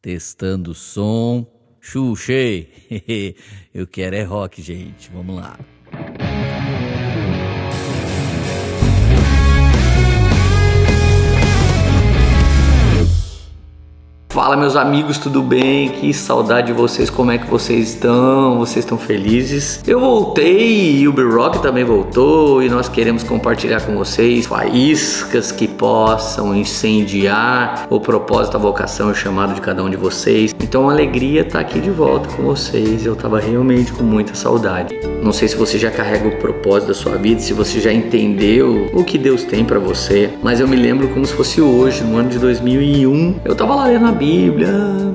Testando o som. Xuxei. Eu quero é rock, gente. Vamos lá. Fala meus amigos, tudo bem? Que saudade de vocês, como é que vocês estão? Vocês estão felizes? Eu voltei e o B-Rock também voltou e nós queremos compartilhar com vocês faíscas que possam incendiar o propósito, a vocação e o chamado de cada um de vocês. Então, uma alegria estar aqui de volta com vocês. Eu estava realmente com muita saudade. Não sei se você já carrega o propósito da sua vida, se você já entendeu o que Deus tem para você, mas eu me lembro como se fosse hoje, no ano de 2001. Eu estava lá lendo a Bíblia Bíblia.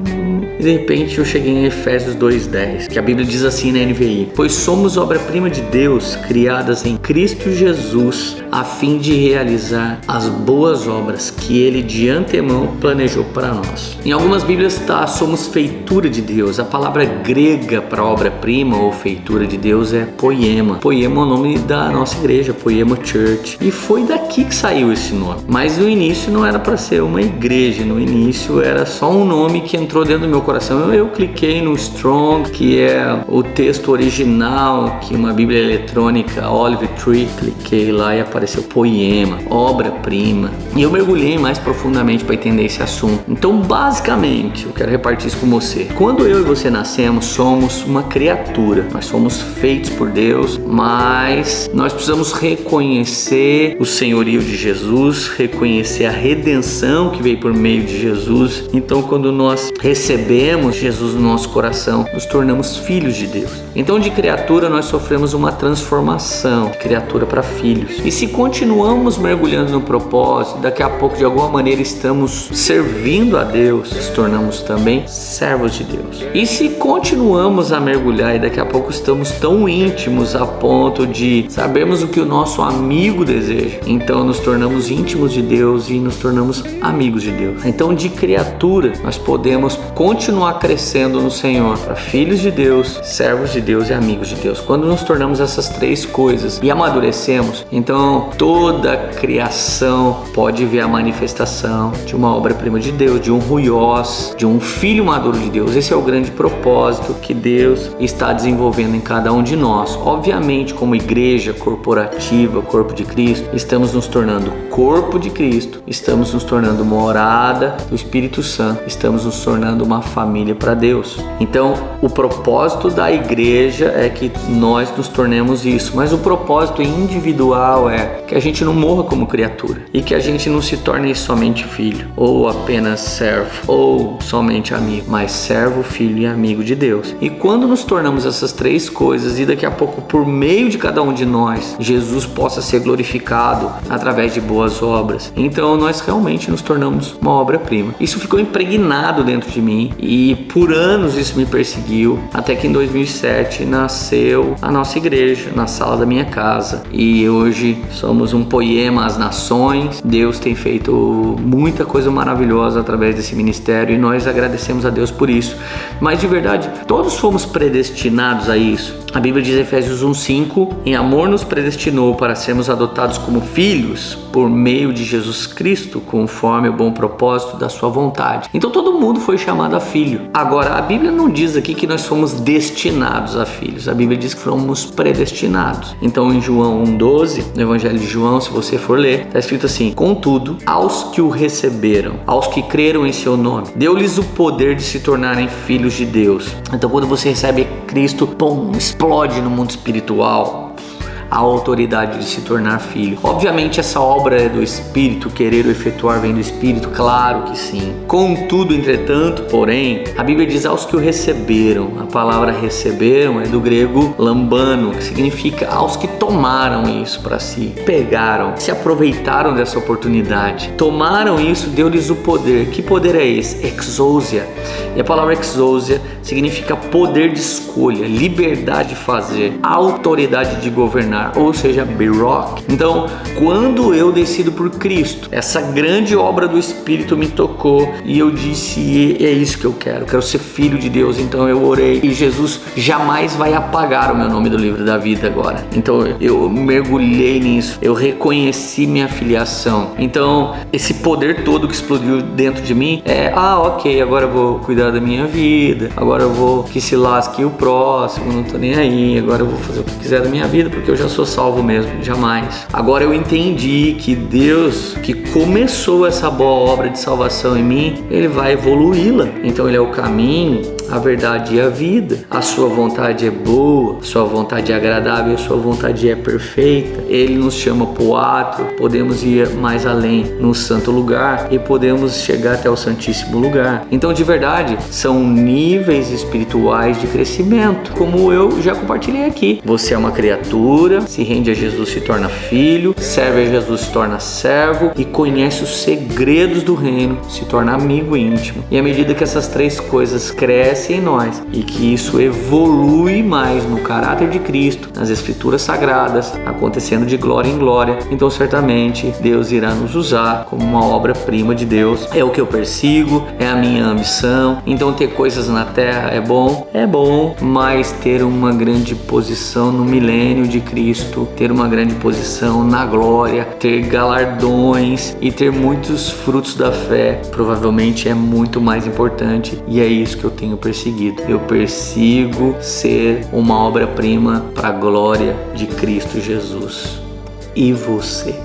De repente eu cheguei em Efésios 2:10, que a Bíblia diz assim na NVI: "Pois somos obra-prima de Deus, criadas em Cristo Jesus, a fim de realizar as boas obras que ele de antemão planejou para nós." Em algumas Bíblias está somos feitura de Deus. A palavra grega para obra-prima ou feitura de Deus é poema. Poema é o nome da nossa igreja, Poema Church. E foi daqui que saiu esse nome. Mas no início não era para ser uma igreja, no início era só um nome que entrou dentro do meu coração. Eu, eu cliquei no Strong, que é o texto original, que uma Bíblia eletrônica, Olive Tree, cliquei lá e apareceu poema, obra-prima. E eu mergulhei mais profundamente para entender esse assunto. Então, basicamente, eu quero repartir isso com você. Quando eu e você nascemos, somos uma criatura. Nós somos feitos por Deus, mas nós precisamos reconhecer o senhorio de Jesus, reconhecer a redenção que veio por meio de Jesus. Então, quando nós recebemos Jesus no nosso coração, nos tornamos filhos de Deus. Então, de criatura, nós sofremos uma transformação, de criatura para filhos. E se continuamos mergulhando no propósito, daqui a pouco, de alguma maneira, estamos servindo a Deus, nos tornamos também servos de Deus. E se continuamos a mergulhar e daqui a pouco estamos tão íntimos a ponto de sabermos o que o nosso amigo deseja, então nos tornamos íntimos de Deus e nos tornamos amigos de Deus. Então, de criatura, nós podemos continuar crescendo no Senhor para filhos de Deus, servos de Deus e amigos de Deus. Quando nos tornamos essas três coisas e amadurecemos, então toda criação pode ver a manifestação de uma obra-prima de Deus, de um ruiós, de um filho maduro de Deus. Esse é o grande propósito que Deus está desenvolvendo em cada um de nós. Obviamente, como igreja corporativa, corpo de Cristo, estamos nos tornando corpo de Cristo, estamos nos tornando morada do Espírito Santo, estamos nos tornando uma família para Deus. Então, o propósito da igreja é que nós nos tornemos isso, mas o propósito individual é que a gente não morra como criatura e que a gente não se torne somente filho, ou apenas servo, ou somente amigo, mas servo, filho e amigo de Deus. E quando nos tornamos essas três coisas e daqui a pouco, por meio de cada um de nós, Jesus possa ser glorificado através de boas obras, então nós realmente nos tornamos uma obra-prima. Isso ficou impregnado dentro de mim e por anos isso me perseguiu, até que em 2007 nasceu a nossa igreja na sala da minha casa e hoje somos um poema às nações. Deus tem feito muita coisa maravilhosa através desse ministério e nós agradecemos a Deus por isso. Mas de verdade, todos fomos predestinados a isso. A Bíblia diz em Efésios 1:5, em amor nos predestinou para sermos adotados como filhos por meio de Jesus Cristo, conforme o bom propósito da sua vontade. Então todo mundo foi chamado a filho. Agora, a Bíblia não diz aqui que nós fomos destinados a filhos. A Bíblia diz que fomos predestinados. Então, em João 1:12, no Evangelho de João, se você for ler, está escrito assim: "Contudo, aos que o receberam, aos que creram em seu nome, deu-lhes o poder de se tornarem filhos de Deus." Então, quando você recebe Cristo, pum, explode no mundo espiritual a autoridade de se tornar filho. Obviamente, essa obra é do Espírito, querer o efetuar vem do Espírito, claro que sim. Contudo, entretanto, porém, a Bíblia diz aos que o receberam. A palavra receberam é do grego lambano, que significa aos que tomaram isso para si, pegaram, se aproveitaram dessa oportunidade, tomaram isso, deu-lhes o poder. Que poder é esse? Exousia. E a palavra exousia significa poder de escolha, liberdade de fazer, autoridade de governar ou seja, be rock. Então, quando eu decido por Cristo, essa grande obra do Espírito me tocou e eu disse: é isso que eu quero, quero ser filho de Deus. Então eu orei e Jesus jamais vai apagar o meu nome do livro da vida agora. Então eu mergulhei nisso, eu reconheci minha filiação. Então esse poder todo que explodiu dentro de mim é: ah, ok, agora eu vou cuidar da minha vida, agora eu vou que se lasque o próximo, não tô nem aí, agora eu vou fazer o que quiser da minha vida porque eu já sou salvo mesmo, jamais. Agora eu entendi que Deus que começou essa boa obra de salvação em mim, ele vai evoluí-la. Então ele é o caminho, a verdade e a vida. A sua vontade é boa, sua vontade é agradável, sua vontade é perfeita. Ele nos chama para o ato, podemos ir mais além no santo lugar e podemos chegar até o santíssimo lugar. Então, de verdade, são níveis espirituais de crescimento, como eu já compartilhei aqui. Você é uma criatura, se rende a Jesus, se torna filho, serve a Jesus, se torna servo e conhece os segredos do reino, se torna amigo íntimo. E à medida que essas três coisas crescem, cresce em nós e que isso evolui mais no caráter de Cristo, nas Escrituras Sagradas, acontecendo de glória em glória. Então, certamente, Deus irá nos usar como uma obra-prima de Deus. É o que eu persigo, é a minha ambição. Então, ter coisas na terra é bom? É bom, mas ter uma grande posição no milênio de Cristo, ter uma grande posição na glória, ter galardões e ter muitos frutos da fé, provavelmente é muito mais importante e é isso que eu tenho percebido perseguido. Eu persigo ser uma obra-prima para a glória de Cristo Jesus. E você?